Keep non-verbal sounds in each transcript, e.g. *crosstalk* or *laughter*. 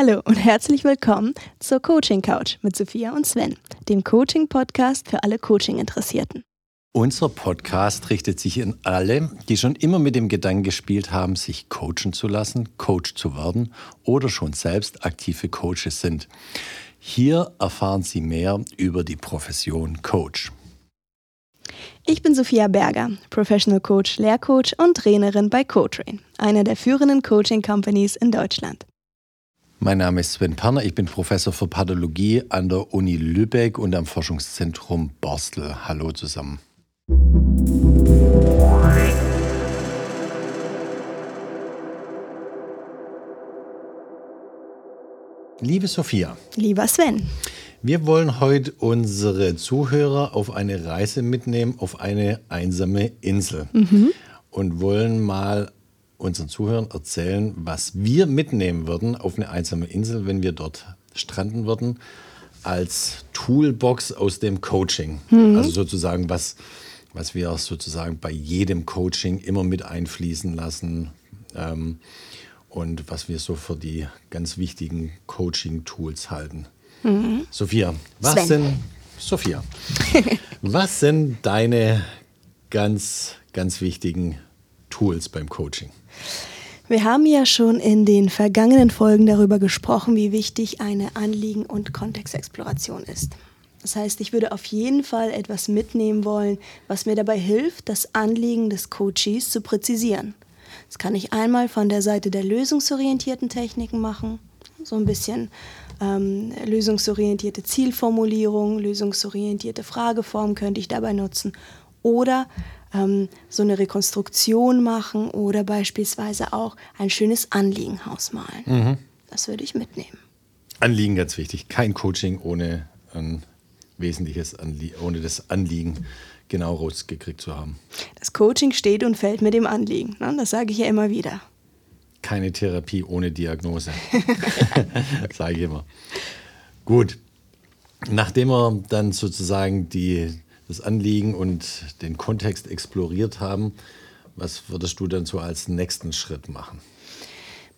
Hallo und herzlich willkommen zur Coaching Couch mit Sophia und Sven, dem Coaching Podcast für alle Coaching Interessierten. Unser Podcast richtet sich an alle, die schon immer mit dem Gedanken gespielt haben, sich coachen zu lassen, Coach zu werden oder schon selbst aktive Coaches sind. Hier erfahren Sie mehr über die Profession Coach. Ich bin Sophia Berger, Professional Coach, Lehrcoach und Trainerin bei CoTrain, einer der führenden Coaching Companies in Deutschland. Mein Name ist Sven Perner, ich bin Professor für Pathologie an der Uni Lübeck und am Forschungszentrum Borstel. Hallo zusammen. Liebe Sophia. Lieber Sven. Wir wollen heute unsere Zuhörer auf eine Reise mitnehmen, auf eine einsame Insel. Mhm. Und wollen mal unseren Zuhörern erzählen, was wir mitnehmen würden auf eine einsame Insel, wenn wir dort stranden würden, als Toolbox aus dem Coaching. Mhm. Also sozusagen, was, was wir sozusagen bei jedem Coaching immer mit einfließen lassen. Ähm, und was wir so für die ganz wichtigen Coaching-Tools halten. Mhm. Sophia, was Sven. sind Sophia? *laughs* was sind deine ganz, ganz wichtigen Tools beim Coaching? Wir haben ja schon in den vergangenen Folgen darüber gesprochen, wie wichtig eine Anliegen- und Kontextexploration ist. Das heißt, ich würde auf jeden Fall etwas mitnehmen wollen, was mir dabei hilft, das Anliegen des Coaches zu präzisieren. Das kann ich einmal von der Seite der lösungsorientierten Techniken machen, so ein bisschen ähm, lösungsorientierte Zielformulierung, lösungsorientierte Frageform könnte ich dabei nutzen. Oder ähm, so eine Rekonstruktion machen oder beispielsweise auch ein schönes Anliegenhaus malen. Mhm. Das würde ich mitnehmen. Anliegen ganz wichtig. Kein Coaching ohne ein wesentliches Anliegen, ohne das Anliegen genau rausgekriegt zu haben. Das Coaching steht und fällt mit dem Anliegen. Ne? Das sage ich ja immer wieder. Keine Therapie ohne Diagnose. *laughs* *laughs* sage ich immer. Gut. Nachdem wir dann sozusagen die, das Anliegen und den Kontext exploriert haben, was würdest du dann so als nächsten Schritt machen?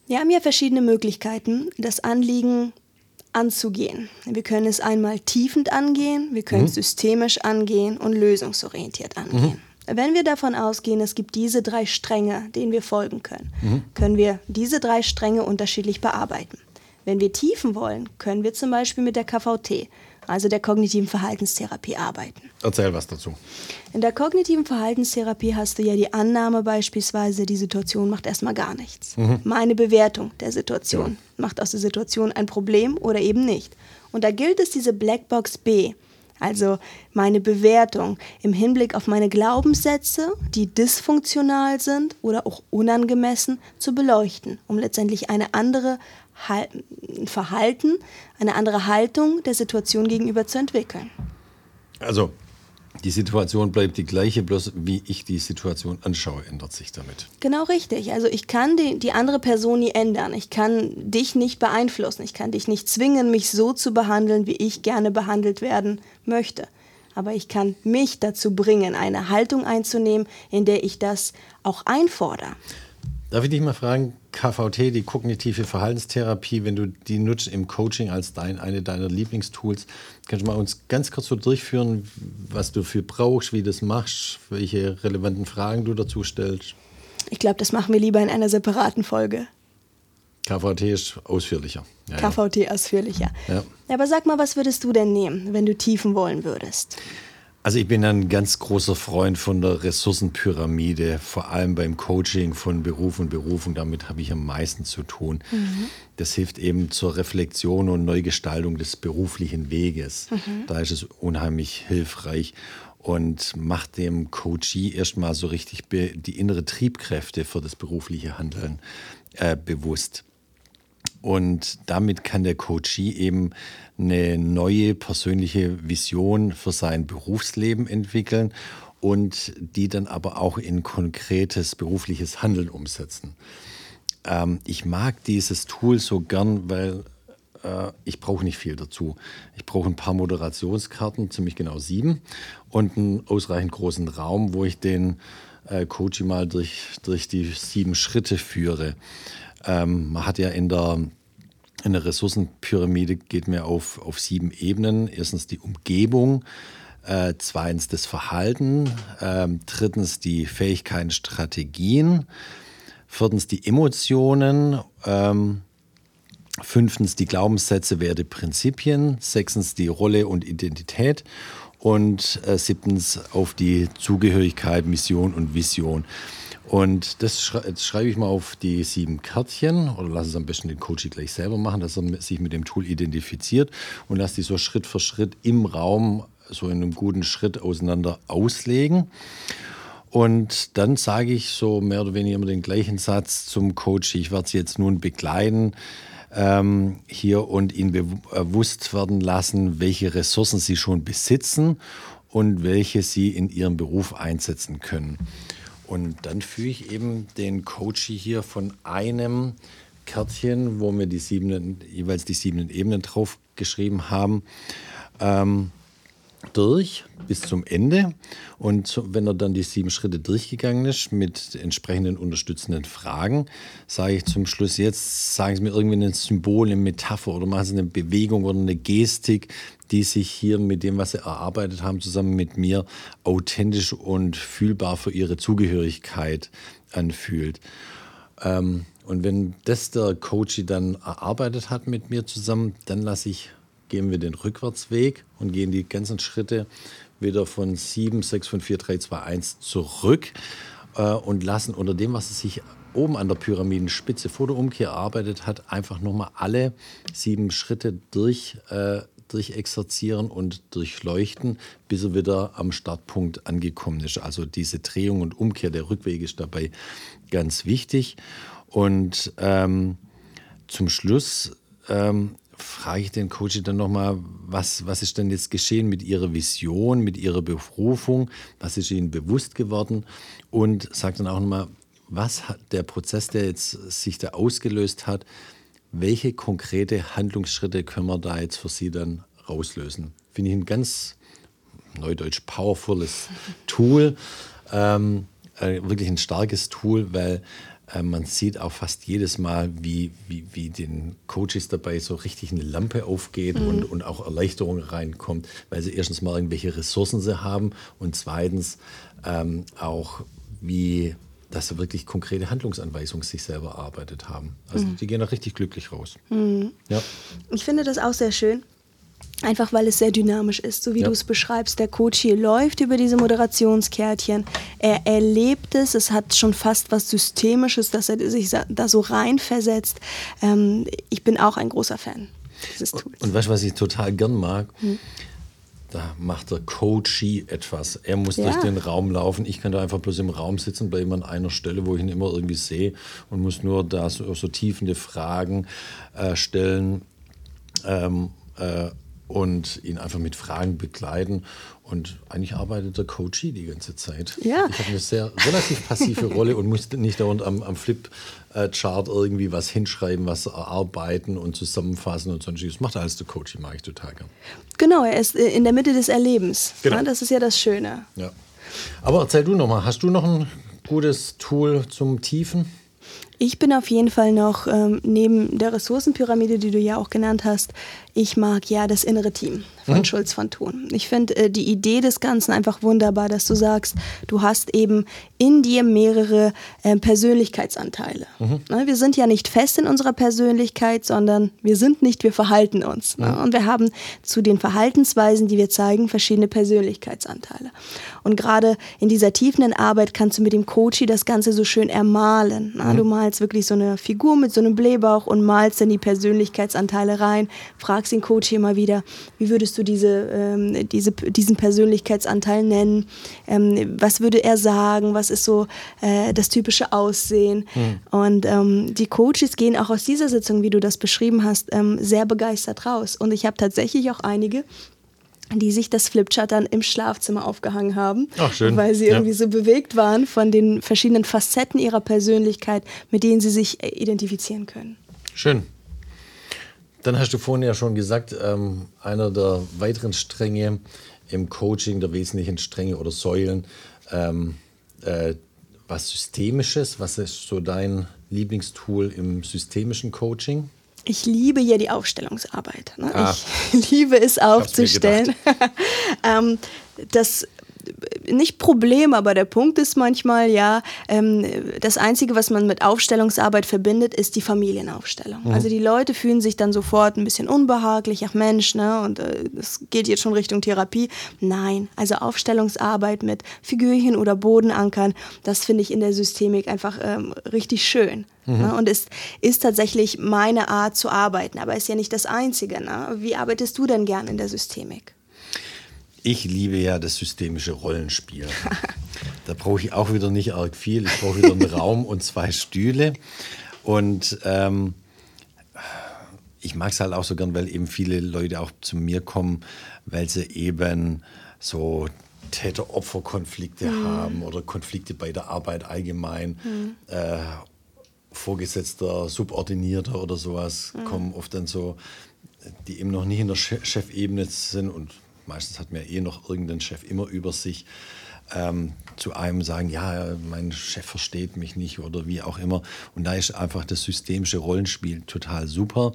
Wir haben ja verschiedene Möglichkeiten, das Anliegen anzugehen. Wir können es einmal tiefend angehen, wir können mhm. es systemisch angehen und lösungsorientiert angehen. Mhm. Wenn wir davon ausgehen, es gibt diese drei Stränge, denen wir folgen können, mhm. können wir diese drei Stränge unterschiedlich bearbeiten. Wenn wir tiefen wollen, können wir zum Beispiel mit der KVT, also der kognitiven Verhaltenstherapie, arbeiten. Erzähl was dazu. In der kognitiven Verhaltenstherapie hast du ja die Annahme beispielsweise, die Situation macht erstmal gar nichts. Mhm. Meine Bewertung der Situation ja. macht aus der Situation ein Problem oder eben nicht. Und da gilt es, diese Blackbox B, also meine Bewertung im Hinblick auf meine Glaubenssätze, die dysfunktional sind oder auch unangemessen, zu beleuchten, um letztendlich eine andere Verhalten, eine andere Haltung der Situation gegenüber zu entwickeln. Also die Situation bleibt die gleiche, bloß wie ich die Situation anschaue, ändert sich damit. Genau richtig. Also ich kann die, die andere Person nie ändern. Ich kann dich nicht beeinflussen. Ich kann dich nicht zwingen, mich so zu behandeln, wie ich gerne behandelt werden möchte. Aber ich kann mich dazu bringen, eine Haltung einzunehmen, in der ich das auch einfordere. Darf ich dich mal fragen, KVT, die kognitive Verhaltenstherapie, wenn du die nutzt im Coaching als dein, eine deiner Lieblingstools, kannst du mal uns ganz kurz so durchführen, was du für brauchst, wie du das machst, welche relevanten Fragen du dazu stellst? Ich glaube, das machen wir lieber in einer separaten Folge. KVT ist ausführlicher. Ja, KVT ausführlicher. Ja. Aber sag mal, was würdest du denn nehmen, wenn du tiefen wollen würdest? Also ich bin ein ganz großer Freund von der Ressourcenpyramide, vor allem beim Coaching von Beruf und Berufung. Damit habe ich am meisten zu tun. Mhm. Das hilft eben zur Reflexion und Neugestaltung des beruflichen Weges. Mhm. Da ist es unheimlich hilfreich und macht dem Coachee erstmal so richtig die innere Triebkräfte für das berufliche Handeln äh, bewusst. Und damit kann der Coachee eben eine neue persönliche Vision für sein Berufsleben entwickeln und die dann aber auch in konkretes berufliches Handeln umsetzen. Ähm, ich mag dieses Tool so gern, weil äh, ich brauche nicht viel dazu. Ich brauche ein paar Moderationskarten, ziemlich genau sieben, und einen ausreichend großen Raum, wo ich den äh, Coaching mal durch, durch die sieben Schritte führe. Ähm, man hat ja in der in der Ressourcenpyramide geht mir auf, auf sieben Ebenen. Erstens die Umgebung, äh, zweitens das Verhalten, äh, drittens die Fähigkeiten, Strategien, viertens die Emotionen, ähm, fünftens die Glaubenssätze, Werte, Prinzipien, sechstens die Rolle und Identität und äh, siebtens auf die Zugehörigkeit, Mission und Vision. Und das, schrei schreibe ich mal auf die sieben Kärtchen oder lass es am besten den Coach gleich selber machen, dass er sich mit dem Tool identifiziert und lass die so Schritt für Schritt im Raum so in einem guten Schritt auseinander auslegen. Und dann sage ich so mehr oder weniger immer den gleichen Satz zum Coach. Ich werde Sie jetzt nun begleiten ähm, hier und Ihnen bewusst werden lassen, welche Ressourcen Sie schon besitzen und welche Sie in Ihrem Beruf einsetzen können. Und dann führe ich eben den Coach hier von einem Kärtchen, wo wir die sieben, jeweils die sieben Ebenen drauf geschrieben haben, ähm, durch bis zum Ende. Und wenn er dann die sieben Schritte durchgegangen ist mit entsprechenden unterstützenden Fragen, sage ich zum Schluss jetzt, sagen Sie mir irgendwie ein Symbol, eine Metapher oder machen Sie eine Bewegung oder eine Gestik, die sich hier mit dem, was Sie erarbeitet haben, zusammen mit mir authentisch und fühlbar für Ihre Zugehörigkeit anfühlt. Ähm, und wenn das der Coach dann erarbeitet hat mit mir zusammen, dann lasse ich gehen wir den Rückwärtsweg und gehen die ganzen Schritte wieder von 7, 6, 5, 4, 3, 2, 1 zurück äh, und lassen unter dem, was es sich oben an der Pyramidenspitze vor der Umkehr erarbeitet hat, einfach nochmal alle sieben Schritte durch, äh, durchexerzieren und durchleuchten, bis er wieder am Startpunkt angekommen ist. Also diese Drehung und Umkehr der Rückweg ist dabei ganz wichtig. Und ähm, zum Schluss ähm, frage ich den Coach dann nochmal, was, was ist denn jetzt geschehen mit Ihrer Vision, mit Ihrer Berufung, was ist Ihnen bewusst geworden und sage dann auch nochmal, was hat der Prozess, der jetzt sich da ausgelöst hat, welche konkrete Handlungsschritte können wir da jetzt für Sie dann rauslösen? Finde ich ein ganz neudeutsch powervolles Tool, ähm, äh, wirklich ein starkes Tool, weil man sieht auch fast jedes Mal, wie, wie, wie den Coaches dabei so richtig eine Lampe aufgeht mhm. und, und auch Erleichterung reinkommt, weil sie erstens mal irgendwelche Ressourcen sie haben und zweitens ähm, auch, wie dass sie wirklich konkrete Handlungsanweisungen sich selber erarbeitet haben. Also mhm. die gehen auch richtig glücklich raus. Mhm. Ja. Ich finde das auch sehr schön, Einfach weil es sehr dynamisch ist, so wie ja. du es beschreibst. Der Coach hier läuft über diese Moderationskärtchen. Er erlebt es. Es hat schon fast was Systemisches, dass er sich da so reinversetzt. Ähm, ich bin auch ein großer Fan dieses Tools. Und, und weißt du, was ich total gern mag? Hm. Da macht der Coachie etwas. Er muss ja. durch den Raum laufen. Ich kann da einfach bloß im Raum sitzen, bleibe an einer Stelle, wo ich ihn immer irgendwie sehe und muss nur da so, so tiefende Fragen äh, stellen. Ähm, äh, und ihn einfach mit Fragen begleiten. Und eigentlich arbeitet der Coachie die ganze Zeit. Ja. Ich habe eine sehr relativ passive *laughs* Rolle und muss nicht dauernd am, am Flip-Chart irgendwie was hinschreiben, was erarbeiten und zusammenfassen und sonstiges. Macht alles der Coachie, mag ich total gern. Genau, er ist äh, in der Mitte des Erlebens. Genau. Ja, das ist ja das Schöne. Ja. Aber erzähl du nochmal, hast du noch ein gutes Tool zum Tiefen? Ich bin auf jeden Fall noch ähm, neben der Ressourcenpyramide, die du ja auch genannt hast, ich mag ja das innere Team von mhm. Schulz von Thun. Ich finde äh, die Idee des Ganzen einfach wunderbar, dass du sagst, du hast eben in dir mehrere äh, Persönlichkeitsanteile. Mhm. Ne, wir sind ja nicht fest in unserer Persönlichkeit, sondern wir sind nicht, wir verhalten uns. Ne? Mhm. Ne? Und wir haben zu den Verhaltensweisen, die wir zeigen, verschiedene Persönlichkeitsanteile. Und gerade in dieser tiefenden Arbeit kannst du mit dem Coachy das Ganze so schön ermalen. Ne? Du malst wirklich so eine Figur mit so einem Blähbauch und malst dann die Persönlichkeitsanteile rein, fragst den Coach immer wieder, wie würdest du diese, ähm, diese, diesen Persönlichkeitsanteil nennen? Ähm, was würde er sagen? Was ist so äh, das typische Aussehen? Mhm. Und ähm, die Coaches gehen auch aus dieser Sitzung, wie du das beschrieben hast, ähm, sehr begeistert raus. Und ich habe tatsächlich auch einige, die sich das Flipchart dann im Schlafzimmer aufgehangen haben, Ach, schön. weil sie ja. irgendwie so bewegt waren von den verschiedenen Facetten ihrer Persönlichkeit, mit denen sie sich äh, identifizieren können. Schön. Dann hast du vorhin ja schon gesagt, ähm, einer der weiteren Stränge im Coaching, der wesentlichen Stränge oder Säulen, ähm, äh, was Systemisches. Was ist so dein Lieblingstool im systemischen Coaching? Ich liebe ja die Aufstellungsarbeit. Ne? Ah, ich *laughs* liebe es aufzustellen. *laughs* ähm, das nicht Problem, aber der Punkt ist manchmal, ja, ähm, das Einzige, was man mit Aufstellungsarbeit verbindet, ist die Familienaufstellung. Mhm. Also die Leute fühlen sich dann sofort ein bisschen unbehaglich, ach Mensch, ne, und es äh, geht jetzt schon Richtung Therapie. Nein, also Aufstellungsarbeit mit Figürchen oder Bodenankern, das finde ich in der Systemik einfach ähm, richtig schön. Mhm. Ne, und ist, ist tatsächlich meine Art zu arbeiten, aber ist ja nicht das Einzige. Ne? Wie arbeitest du denn gern in der Systemik? Ich liebe ja das systemische Rollenspiel. *laughs* da brauche ich auch wieder nicht arg viel. Ich brauche wieder einen *laughs* Raum und zwei Stühle. Und ähm, ich mag es halt auch so gern, weil eben viele Leute auch zu mir kommen, weil sie eben so Täter-Opfer-Konflikte mhm. haben oder Konflikte bei der Arbeit allgemein. Mhm. Äh, Vorgesetzter, Subordinierter oder sowas mhm. kommen oft dann so, die eben noch nicht in der Chefebene sind und meistens hat ja eh noch irgendeinen Chef immer über sich, ähm, zu einem sagen, ja, mein Chef versteht mich nicht oder wie auch immer. Und da ist einfach das systemische Rollenspiel total super.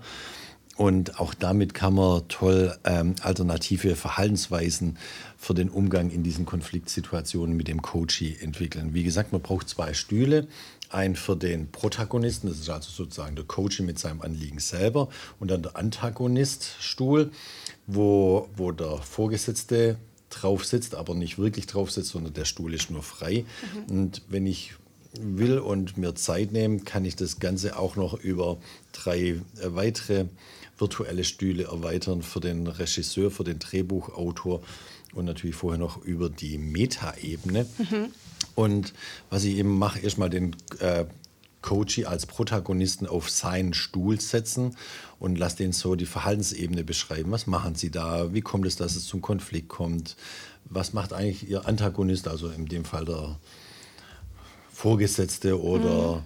Und auch damit kann man toll ähm, alternative Verhaltensweisen für den Umgang in diesen Konfliktsituationen mit dem Coachie entwickeln. Wie gesagt, man braucht zwei Stühle. Einen für den Protagonisten, das ist also sozusagen der Coachie mit seinem Anliegen selber, und dann der Antagoniststuhl wo, wo der Vorgesetzte drauf sitzt, aber nicht wirklich drauf sitzt, sondern der Stuhl ist nur frei. Mhm. Und wenn ich will und mir Zeit nehme, kann ich das Ganze auch noch über drei äh, weitere virtuelle Stühle erweitern für den Regisseur, für den Drehbuchautor und natürlich vorher noch über die Metaebene. Mhm. Und was ich eben mache, erstmal den äh, Coachy als Protagonisten auf seinen Stuhl setzen und lass den so die Verhaltensebene beschreiben. Was machen sie da? Wie kommt es, dass es zum Konflikt kommt? Was macht eigentlich ihr Antagonist, also in dem Fall der Vorgesetzte oder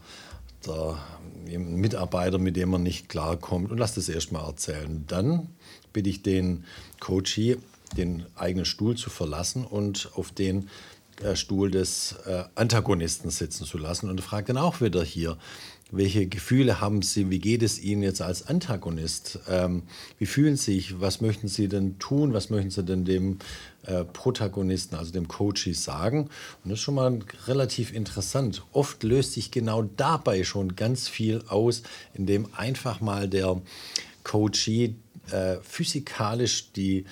mhm. der Mitarbeiter, mit dem man nicht klarkommt und lass das erstmal erzählen. Dann bitte ich den Coachy, den eigenen Stuhl zu verlassen und auf den Stuhl des äh, Antagonisten sitzen zu lassen und fragt dann auch wieder hier, welche Gefühle haben Sie, wie geht es Ihnen jetzt als Antagonist? Ähm, wie fühlen Sie sich, was möchten Sie denn tun, was möchten Sie denn dem äh, Protagonisten, also dem Coachie sagen? Und das ist schon mal relativ interessant. Oft löst sich genau dabei schon ganz viel aus, indem einfach mal der Coachie äh, physikalisch die,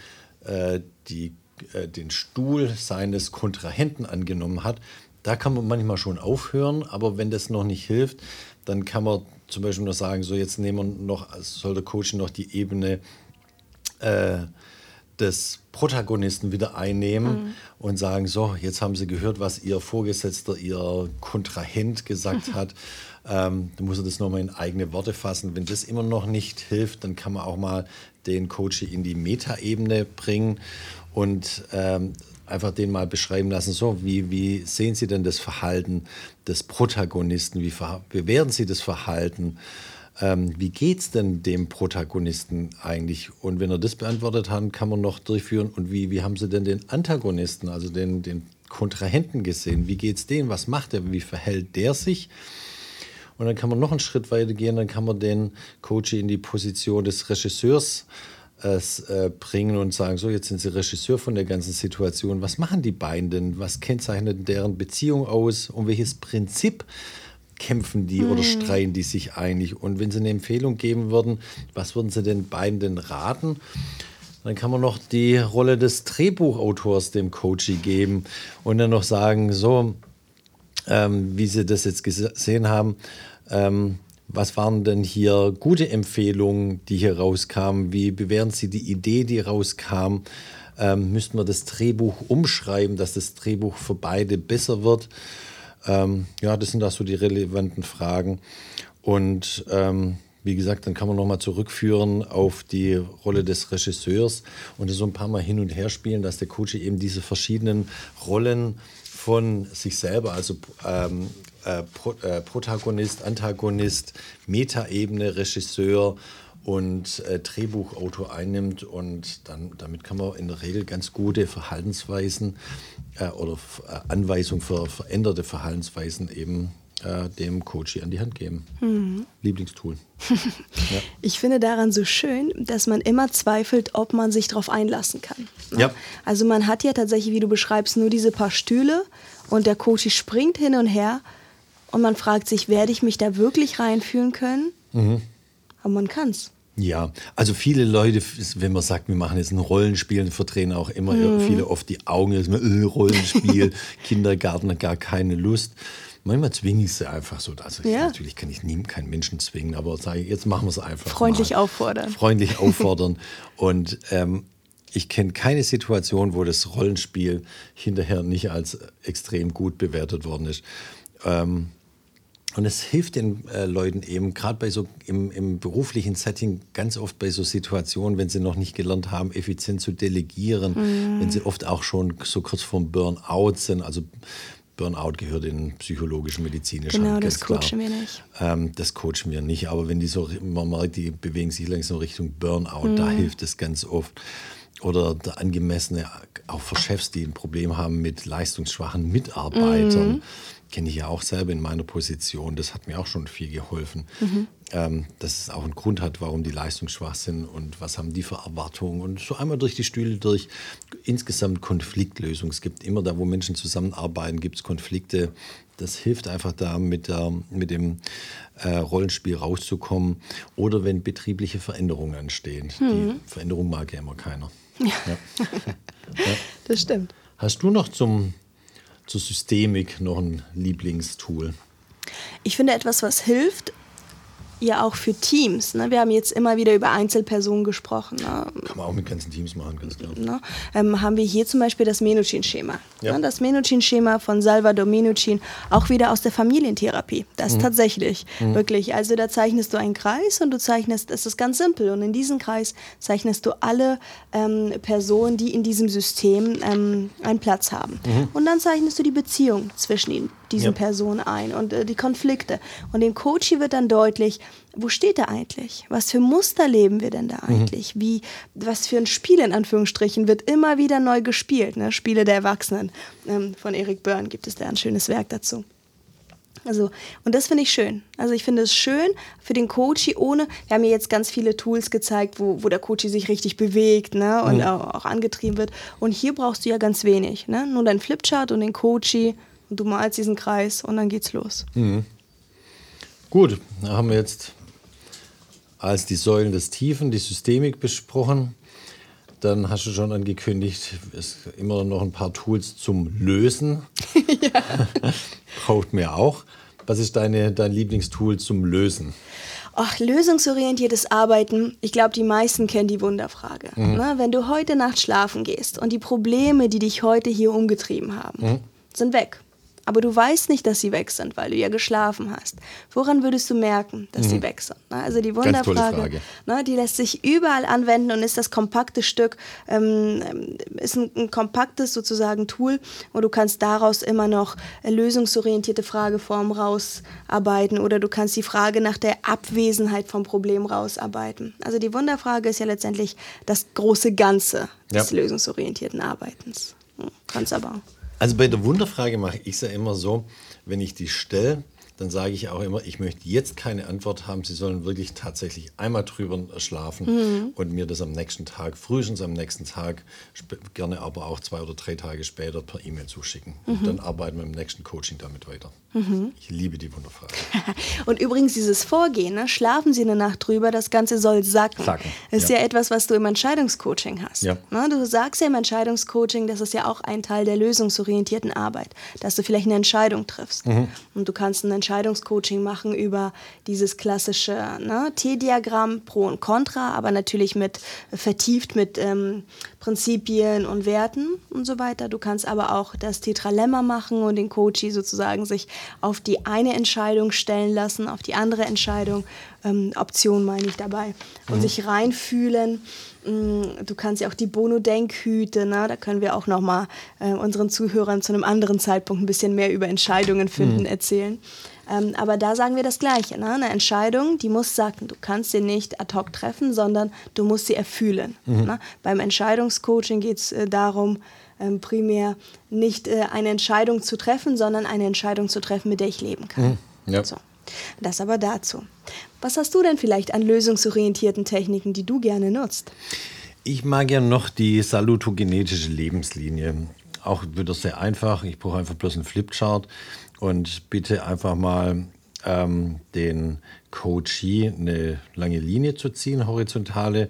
äh, die äh, den Stuhl seines Kontrahenten angenommen hat, da kann man manchmal schon aufhören, aber wenn das noch nicht hilft, dann kann man zum Beispiel noch sagen, so jetzt nehmen wir noch, soll der Coach noch die Ebene äh, des Protagonisten wieder einnehmen mhm. und sagen, so, jetzt haben Sie gehört, was Ihr Vorgesetzter, Ihr Kontrahent gesagt *laughs* hat. Ähm, dann muss er das nochmal in eigene Worte fassen. Wenn das immer noch nicht hilft, dann kann man auch mal den Coach in die Metaebene bringen und ähm, einfach den mal beschreiben lassen, so, wie, wie sehen Sie denn das Verhalten des Protagonisten, wie bewerten Sie das Verhalten, ähm, wie geht es denn dem Protagonisten eigentlich? Und wenn er das beantwortet hat, kann man noch durchführen, und wie, wie haben Sie denn den Antagonisten, also den, den Kontrahenten gesehen, wie geht es denen, was macht er, wie verhält der sich? Und dann kann man noch einen Schritt weiter gehen, dann kann man den Coach in die Position des Regisseurs äh, bringen und sagen, so, jetzt sind Sie Regisseur von der ganzen Situation. Was machen die beiden denn? Was kennzeichnet deren Beziehung aus? Um welches Prinzip kämpfen die mhm. oder streiten die sich eigentlich? Und wenn Sie eine Empfehlung geben würden, was würden Sie den beiden denn raten? Dann kann man noch die Rolle des Drehbuchautors dem Coachy geben und dann noch sagen, so, ähm, wie Sie das jetzt gesehen haben, ähm, was waren denn hier gute Empfehlungen, die hier rauskamen? Wie bewerten Sie die Idee, die rauskam? Ähm, müssten wir das Drehbuch umschreiben, dass das Drehbuch für beide besser wird? Ähm, ja, das sind da so die relevanten Fragen. Und ähm, wie gesagt, dann kann man nochmal zurückführen auf die Rolle des Regisseurs und so ein paar Mal hin und her spielen, dass der Coach eben diese verschiedenen Rollen von sich selber, also ähm, äh, Pro, äh, Protagonist, Antagonist, Metaebene, Regisseur und äh, Drehbuchautor einnimmt. Und dann, damit kann man in der Regel ganz gute Verhaltensweisen äh, oder äh, Anweisungen für veränderte Verhaltensweisen eben äh, dem Coach an die Hand geben. Mhm. Lieblingstool. *laughs* ja. Ich finde daran so schön, dass man immer zweifelt, ob man sich darauf einlassen kann. Ne? Ja. Also man hat ja tatsächlich, wie du beschreibst, nur diese paar Stühle und der Coach springt hin und her und man fragt sich, werde ich mich da wirklich reinfühlen können? Mhm. Aber man kann es. Ja, also viele Leute, wenn man sagt, wir machen jetzt ein Rollenspiel, verdrehen auch immer mhm. viele oft die Augen, äh, Rollenspiel, *laughs* Kindergarten, gar keine Lust. Manchmal zwinge ich sie einfach so. Also ja. natürlich kann ich nie, keinen Menschen zwingen, aber sage jetzt machen wir es einfach. Freundlich mal. auffordern. Freundlich *laughs* auffordern. Und ähm, ich kenne keine Situation, wo das Rollenspiel hinterher nicht als extrem gut bewertet worden ist. Ähm, und es hilft den äh, Leuten eben, gerade bei so im, im, beruflichen Setting, ganz oft bei so Situationen, wenn sie noch nicht gelernt haben, effizient zu delegieren, mhm. wenn sie oft auch schon so kurz vorm Burnout sind. Also Burnout gehört in psychologischen, medizinischen Genau, das coachen wir nicht. Ähm, das coachen wir nicht. Aber wenn die so, man merkt, die bewegen sich langsam Richtung Burnout, mhm. da hilft es ganz oft. Oder der angemessene, auch für Chefs, die ein Problem haben mit leistungsschwachen Mitarbeitern. Mhm kenne ich ja auch selber in meiner Position. Das hat mir auch schon viel geholfen. Mhm. Ähm, dass es auch einen Grund hat, warum die leistungsschwach sind und was haben die für Erwartungen. Und so einmal durch die Stühle durch insgesamt Konfliktlösung. Es gibt immer da, wo Menschen zusammenarbeiten, gibt es Konflikte. Das hilft einfach da, mit, der, mit dem äh, Rollenspiel rauszukommen. Oder wenn betriebliche Veränderungen anstehen. Mhm. Die Veränderung mag ja immer keiner. Ja. ja. *laughs* Das stimmt. Hast du noch zum zur Systemik noch ein Lieblingstool? Ich finde etwas, was hilft, ja auch für Teams. Ne? Wir haben jetzt immer wieder über Einzelpersonen gesprochen. Ne? Kann man auch mit ganzen Teams machen, ganz klar. Ne? Ähm, haben wir hier zum Beispiel das Menuchin-Schema. Ja. Ne? Das Menuchin-Schema von Salvador Menuchin, auch wieder aus der Familientherapie. Das mhm. tatsächlich, mhm. wirklich. Also da zeichnest du einen Kreis und du zeichnest, es ist ganz simpel, und in diesem Kreis zeichnest du alle ähm, Personen, die in diesem System ähm, einen Platz haben. Mhm. Und dann zeichnest du die Beziehung zwischen ihnen diesen ja. Personen ein und äh, die Konflikte. Und dem Coach wird dann deutlich, wo steht er eigentlich? Was für Muster leben wir denn da mhm. eigentlich? Mhm. Wie, was für ein Spiel in Anführungsstrichen wird immer wieder neu gespielt? Ne? Spiele der Erwachsenen ähm, von Eric Byrne gibt es da ein schönes Werk dazu. Also, und das finde ich schön. Also ich finde es schön für den Coach, ohne, wir haben ja jetzt ganz viele Tools gezeigt, wo, wo der Coach sich richtig bewegt ne, und mhm. auch, auch, angetrieben wird. Und hier brauchst du ja ganz wenig. Ne? Nur dein Flipchart und den Coach und du malst diesen Kreis und dann geht's los. Mhm. Gut, da haben wir jetzt als die Säulen des Tiefen die Systemik besprochen. Dann hast du schon angekündigt, es immer noch ein paar Tools zum Lösen. *laughs* ja. *laughs* Braucht mir auch. Was ist deine, dein Lieblingstool zum Lösen? Ach, lösungsorientiertes Arbeiten. Ich glaube, die meisten kennen die Wunderfrage. Mhm. Ne? Wenn du heute Nacht schlafen gehst und die Probleme, die dich heute hier umgetrieben haben, mhm. sind weg aber du weißt nicht, dass sie weg sind, weil du ja geschlafen hast. Woran würdest du merken, dass mhm. sie weg sind? Also die Wunderfrage, ne, die lässt sich überall anwenden und ist das kompakte Stück, ähm, ist ein, ein, kompaktes sozusagen Tool und du kannst daraus immer noch lösungsorientierte Frageformen rausarbeiten oder du kannst die Frage nach der Abwesenheit vom Problem rausarbeiten. Also die Wunderfrage ist ja letztendlich das große Ganze des ja. lösungsorientierten Arbeitens. Kannst aber also bei der Wunderfrage mache ich es ja immer so, wenn ich die stelle, dann sage ich auch immer, ich möchte jetzt keine Antwort haben. Sie sollen wirklich tatsächlich einmal drüber schlafen mhm. und mir das am nächsten Tag, frühestens am nächsten Tag, gerne aber auch zwei oder drei Tage später per E-Mail zuschicken. Mhm. Und dann arbeiten wir im nächsten Coaching damit weiter. Mhm. Ich liebe die Wunderfrage. *laughs* und übrigens dieses Vorgehen, ne? schlafen Sie eine Nacht drüber, das Ganze soll sacken. sacken. Ist ja. ja. etwas, was du im Entscheidungscoaching hast. Ja. Ne? Du sagst ja im Entscheidungscoaching, das ist ja auch ein Teil der lösungsorientierten Arbeit, dass du vielleicht eine Entscheidung triffst. Mhm. Und du kannst eine Entscheidungscoaching machen über dieses klassische ne? T-Diagramm, Pro und Contra, aber natürlich mit vertieft mit ähm, Prinzipien und Werten und so weiter. Du kannst aber auch das Tetralemma machen und den Coachie sozusagen sich auf die eine Entscheidung stellen lassen, auf die andere Entscheidung, ähm, Option meine ich dabei, und mhm. sich reinfühlen. Mm, du kannst ja auch die Bono-Denkhüte, ne? da können wir auch nochmal äh, unseren Zuhörern zu einem anderen Zeitpunkt ein bisschen mehr über Entscheidungen finden mhm. erzählen. Ähm, aber da sagen wir das Gleiche. Ne? Eine Entscheidung, die muss sagen, du kannst sie nicht ad hoc treffen, sondern du musst sie erfühlen. Mhm. Ne? Beim Entscheidungscoaching geht es äh, darum, ähm, primär nicht äh, eine Entscheidung zu treffen, sondern eine Entscheidung zu treffen, mit der ich leben kann. Mhm. Ja. So. Das aber dazu. Was hast du denn vielleicht an lösungsorientierten Techniken, die du gerne nutzt? Ich mag ja noch die salutogenetische Lebenslinie. Auch wieder sehr einfach. Ich brauche einfach bloß einen Flipchart und bitte einfach mal ähm, den Coachee eine lange Linie zu ziehen, horizontale,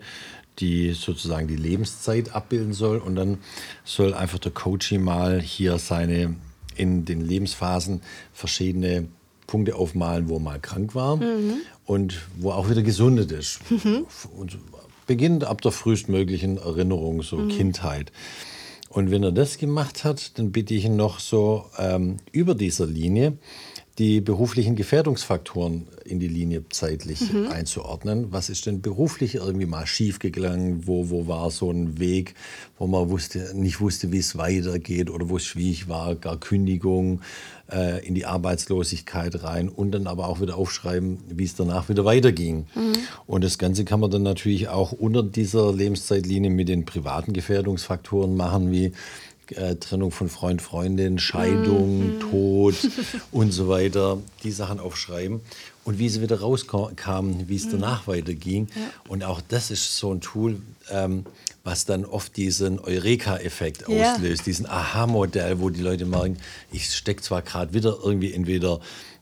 die sozusagen die Lebenszeit abbilden soll. Und dann soll einfach der Coachee mal hier seine in den Lebensphasen verschiedene Punkte aufmalen, wo er mal krank war und wo auch wieder gesundet ist. Und beginnend ab der frühestmöglichen Erinnerung, so Kindheit. Und wenn er das gemacht hat, dann bitte ich ihn noch so ähm, über dieser Linie die beruflichen Gefährdungsfaktoren in die Linie zeitlich einzuordnen. Was ist denn beruflich irgendwie mal schiefgegangen? Wo, wo war so ein Weg, wo man wusste, nicht wusste, wie es weitergeht oder wo es schwierig war, gar Kündigung äh, in die Arbeitslosigkeit rein und dann aber auch wieder aufschreiben, wie es danach wieder weiterging. Und das Ganze kann man dann natürlich auch unter dieser Lebenszeitlinie mit den privaten Gefährdungsfaktoren machen, wie äh, Trennung von Freund, Freundin, Scheidung, Tod *laughs* und so weiter, die Sachen aufschreiben. Und wie sie wieder rauskamen, wie es danach weiterging. Und auch das ist so ein Tool, ähm, was dann oft diesen Eureka-Effekt Ja. auslöst, diesen Aha-Modell, wo die Leute merken, ich stecke zwar gerade wieder irgendwie entweder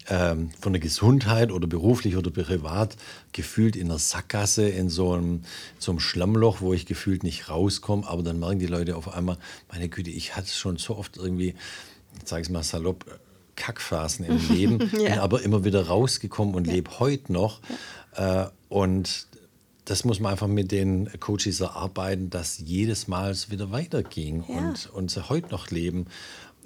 ähm, von der Gesundheit oder beruflich oder privat gefühlt in einer Sackgasse, in so einem, so einem Schlammloch, wo ich gefühlt nicht rauskomme. Aber dann merken die Leute auf einmal, meine Güte, ich hatte schon so oft irgendwie, ich sage es mal salopp, Kackphasen im *laughs* Leben, bin Ja. aber immer wieder rausgekommen und lebe heute noch. Äh, und das muss man einfach mit den Coaches erarbeiten, dass jedes Mal es wieder weiterging Ja. und, und sie heute noch leben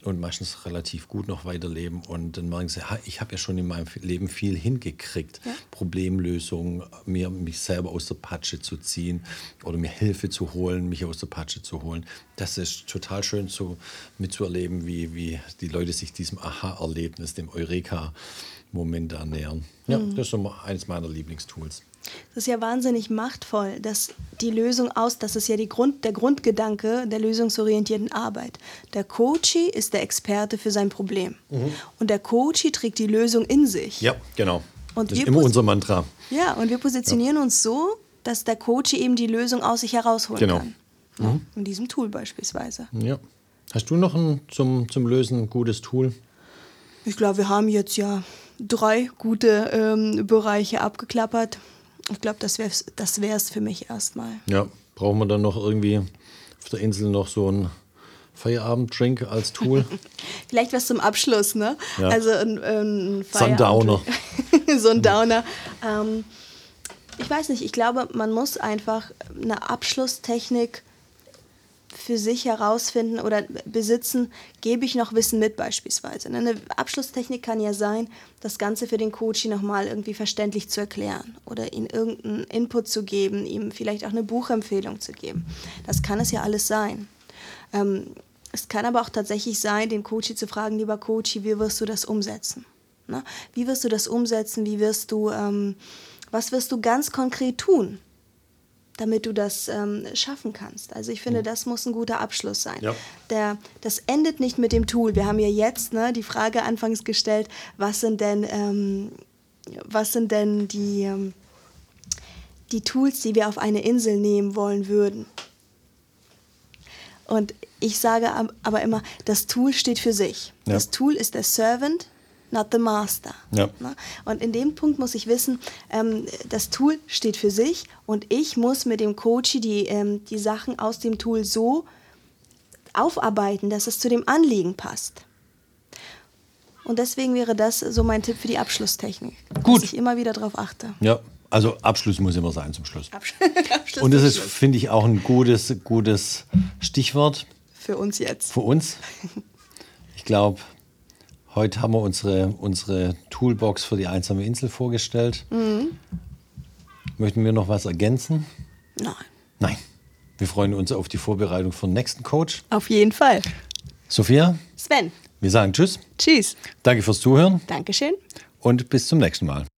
und meistens relativ gut noch weiterleben. Und dann merken sie, ha, ich habe ja schon in meinem Leben viel hingekriegt. Problemlösungen, mir mich selber aus der Patsche zu ziehen oder mir Hilfe zu holen, mich aus der Patsche zu holen. Das ist total schön zu, mitzuerleben, wie, wie die Leute sich diesem Aha-Erlebnis, dem Eureka-Moment annähern. Ja, das ist eines meiner Lieblingstools. Das ist ja wahnsinnig machtvoll, dass die Lösung aus, das ist ja Grund, der Grundgedanke der lösungsorientierten Arbeit. Der Coachee ist der Experte für sein Problem. Und der Coachee trägt die Lösung in sich. Ja, genau. Und das ist immer unser Mantra. Ja, und wir positionieren uns so, dass der Coachee eben die Lösung aus sich herausholen Genau. kann. Ja, in diesem Tool beispielsweise. Ja. Hast du noch ein zum, zum Lösen ein gutes Tool? Ich glaube, wir haben jetzt ja drei gute ähm, Bereiche abgeklappert. Ich glaube, das wäre es das wär's für mich erstmal. Ja. Brauchen wir dann noch irgendwie auf der Insel noch so ein Feierabenddrink als Tool? *laughs* Vielleicht was zum Abschluss, ne? Ja. Also ein, ein Sundowner. *laughs* So ein Downer. Ähm, ich weiß nicht, ich glaube, man muss einfach eine Abschlusstechnik für sich herausfinden oder besitzen, gebe ich noch Wissen mit beispielsweise. ne? Eine Abschlusstechnik kann ja sein, das Ganze für den Coach nochmal irgendwie verständlich zu erklären oder ihm irgendeinen Input zu geben, ihm vielleicht auch eine Buchempfehlung zu geben. Das kann es ja alles sein. Ähm, es kann aber auch tatsächlich sein, den Coach zu fragen, lieber Coach, wie wirst du das umsetzen? Ne? Wie wirst du das umsetzen? Wie wirst du, ähm, was wirst du ganz konkret tun? Damit du das ähm, schaffen kannst. Also ich finde, das muss ein guter Abschluss sein. Ja. Der, das endet nicht mit dem Tool. Wir haben ja jetzt ne, die Frage anfangs gestellt, was sind denn, ähm, was sind denn die, ähm, die Tools, die wir auf eine Insel nehmen wollen würden. Und ich sage ab- aber immer, das Tool steht für sich. Ja. Das Tool ist der Servant, not the Master. Ja. Und in dem Punkt muss ich wissen, ähm, das Tool steht für sich und ich muss mit dem Coach die, ähm, die Sachen aus dem Tool so aufarbeiten, dass es zu dem Anliegen passt. Und deswegen wäre das so mein Tipp für die Abschlusstechnik. Gut. Dass ich immer wieder darauf achte. Ja, also Abschluss muss immer sein zum Schluss. Absch *laughs* Abschluss Und das ist, finde ich, auch ein gutes, gutes Stichwort für uns jetzt. für uns. *laughs* Ich glaube, heute haben wir unsere, unsere Toolbox für die einsame Insel vorgestellt. Möchten wir noch was ergänzen? Nein. Nein. Wir freuen uns auf die Vorbereitung für den nächsten Coach. Auf jeden Fall. Sophia, Sven, wir sagen Tschüss. tschüss. Danke fürs Zuhören Dankeschön. und bis zum nächsten Mal.